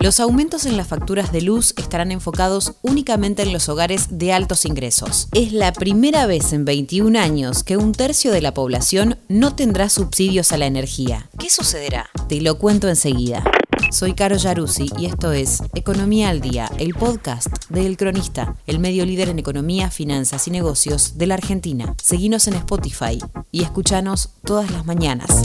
Los aumentos en las facturas de luz estarán enfocados únicamente en los hogares de altos ingresos. Es la primera vez en 21 años que un tercio de la población no tendrá subsidios a la energía. ¿Qué sucederá? Te lo cuento enseguida. Soy Caro Yaruzzi y esto es Economía al Día, el podcast de El Cronista, el medio líder en economía, finanzas y negocios de la Argentina. Seguinos en Spotify y escuchanos todas las mañanas.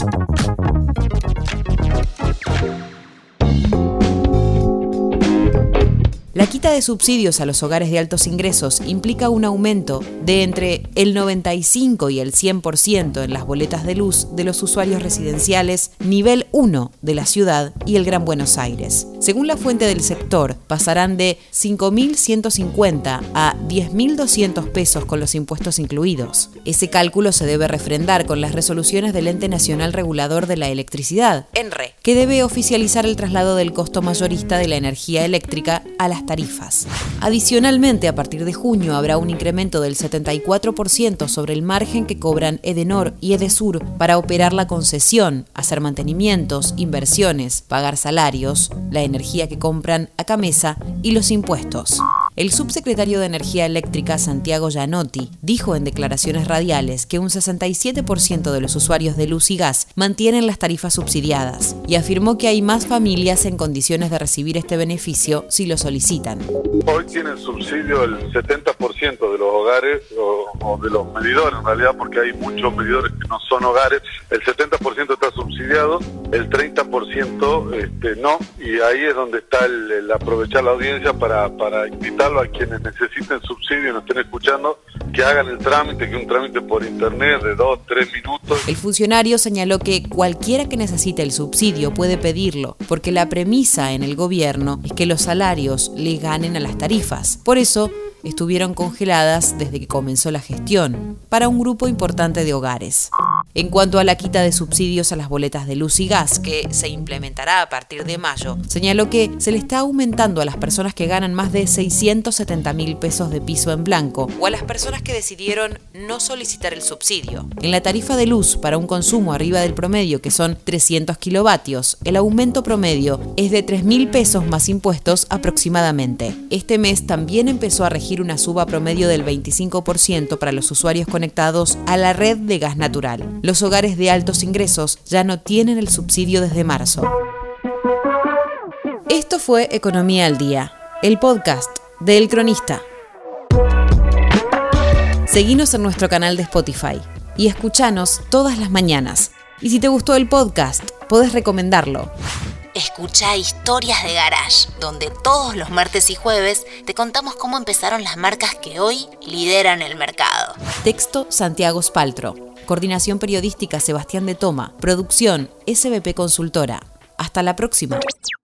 La quita de subsidios a los hogares de altos ingresos implica un aumento de entre el 95 y el 100% en las boletas de luz de los usuarios residenciales nivel 1 de la ciudad y el Gran Buenos Aires. Según la fuente del sector, pasarán de 5.150 a 10.200 pesos con los impuestos incluidos. Ese cálculo se debe refrendar con las resoluciones del Ente Nacional Regulador de la Electricidad, ENRE, que debe oficializar el traslado del costo mayorista de la energía eléctrica a las tarifas. Adicionalmente, a partir de junio habrá un incremento del 74% sobre el margen que cobran Edenor y Edesur para operar la concesión, hacer mantenimientos, inversiones, pagar salarios, la energía que compran a Camesa y los impuestos. El subsecretario de Energía Eléctrica, Santiago Gianotti, dijo en declaraciones radiales que un 67% de los usuarios de luz y gas mantienen las tarifas subsidiadas y afirmó que hay más familias en condiciones de recibir este beneficio si lo solicitan. Hoy tienen subsidio el 70% de los hogares o, de los medidores, en realidad, porque hay muchos medidores que no son hogares. El 70% el 30% este, no, y ahí es donde está el, aprovechar la audiencia para, para invitar a quienes necesiten subsidio y nos estén escuchando que hagan el trámite, que un trámite por internet de dos, tres minutos. El funcionario señaló que cualquiera que necesite el subsidio puede pedirlo, porque la premisa en el gobierno es que los salarios le ganen a las tarifas. Por eso, estuvieron congeladas desde que comenzó la gestión, para un grupo importante de hogares. En cuanto a la quita de subsidios a las boletas de luz y gas, que se implementará a partir de mayo, señaló que se le está aumentando a las personas que ganan más de 670 mil pesos de piso en blanco o a las personas que decidieron no solicitar el subsidio. En la tarifa de luz para un consumo arriba del promedio, que son 300 kilovatios, el aumento promedio es de 3 mil pesos más impuestos aproximadamente. Este mes también empezó a regir una suba promedio del 25% para los usuarios conectados a la red de gas natural los hogares de altos ingresos ya no tienen el subsidio desde marzo. Esto fue Economía al Día, el podcast de El Cronista. Seguinos en nuestro canal de Spotify y escuchanos todas las mañanas. Y si te gustó el podcast, podés recomendarlo. Escucha Historias de Garage, donde todos los martes y jueves te contamos cómo empezaron las marcas que hoy lideran el mercado. Texto Santiago Spaltro. Coordinación Periodística Sebastián de Toma. Producción SBP Consultora. Hasta la próxima.